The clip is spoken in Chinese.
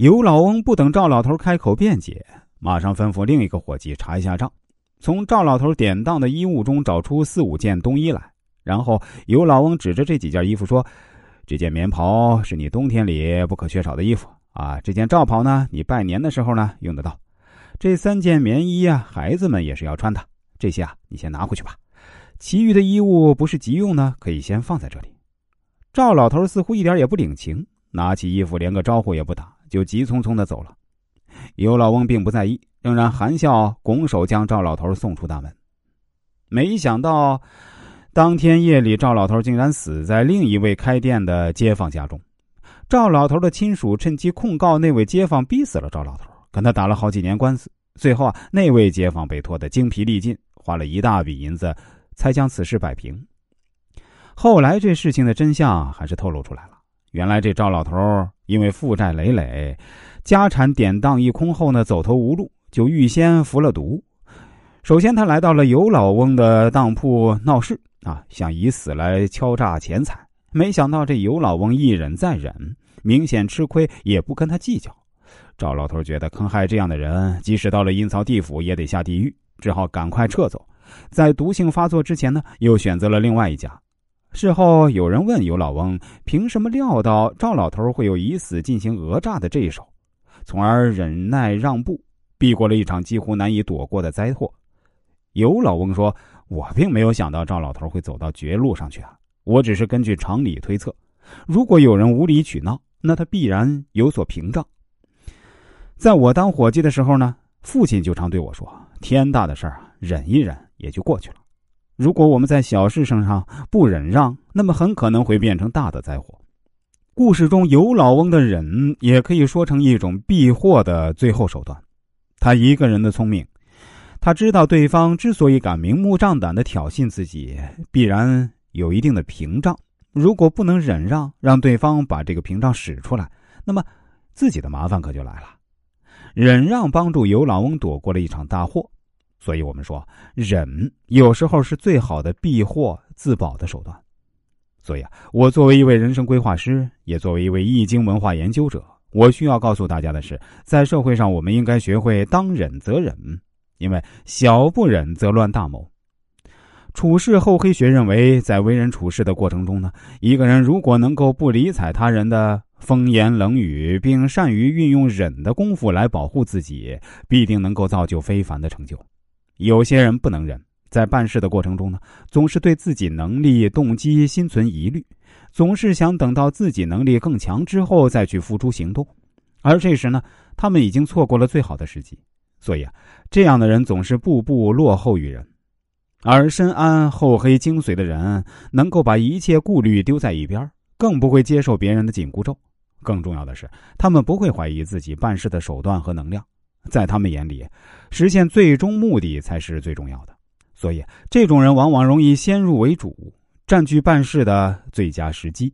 尤老翁不等赵老头开口辩解，马上吩咐另一个伙计查一下账，从赵老头典当的衣物中找出四五件冬衣来。然后尤老翁指着这几件衣服说：“这件棉袍是你冬天里不可缺少的衣服啊，这件罩袍呢，你拜年的时候呢用得到。这三件棉衣啊，孩子们也是要穿的。这些啊，你先拿回去吧。其余的衣物不是急用呢，可以先放在这里。”赵老头似乎一点也不领情，拿起衣服连个招呼也不打，就急匆匆的走了。尤老翁并不在意，仍然含笑拱手将赵老头送出大门。没想到。当天夜里，赵老头竟然死在另一位开店的街坊家中。赵老头的亲属趁机控告那位街坊逼死了赵老头，跟他打了好几年官司。最后啊，那位街坊被拖得精疲力尽，花了一大笔银子才将此事摆平。后来这事情的真相还是透露出来了。原来这赵老头因为负债累累，家产典当一空后呢，走投无路，就预先服了毒。首先，他来到了尤老翁的当铺闹事。啊，想以死来敲诈钱财，没想到这尤老翁一忍再忍，明显吃亏也不跟他计较。赵老头觉得坑害这样的人，即使到了阴曹地府也得下地狱，只好赶快撤走。在毒性发作之前呢，又选择了另外一家。事后有人问尤老翁，凭什么料到赵老头会有以死进行讹诈的这一手，从而忍耐让步，避过了一场几乎难以躲过的灾祸？尤老翁说。我并没有想到赵老头会走到绝路上去啊！我只是根据常理推测，如果有人无理取闹，那他必然有所屏障。在我当伙计的时候呢，父亲就常对我说：“天大的事儿啊，忍一忍也就过去了。如果我们在小事上上不忍让，那么很可能会变成大的灾祸。”故事中尤老翁的忍，也可以说成一种避祸的最后手段。他一个人的聪明。他知道对方之所以敢明目张胆的挑衅自己，必然有一定的屏障。如果不能忍让，让对方把这个屏障使出来，那么自己的麻烦可就来了。忍让帮助尤老翁躲过了一场大祸，所以我们说，忍有时候是最好的避祸自保的手段。所以啊，我作为一位人生规划师，也作为一位易经文化研究者，我需要告诉大家的是，在社会上，我们应该学会当忍则忍。因为小不忍则乱大谋。处世厚黑学认为，在为人处事的过程中呢，一个人如果能够不理睬他人的风言冷语，并善于运用忍的功夫来保护自己，必定能够造就非凡的成就。有些人不能忍，在办事的过程中呢，总是对自己能力、动机心存疑虑，总是想等到自己能力更强之后再去付诸行动，而这时呢，他们已经错过了最好的时机。所以啊，这样的人总是步步落后于人，而深谙厚黑精髓的人，能够把一切顾虑丢在一边，更不会接受别人的紧箍咒。更重要的是，他们不会怀疑自己办事的手段和能量，在他们眼里，实现最终目的才是最重要的。所以，这种人往往容易先入为主，占据办事的最佳时机。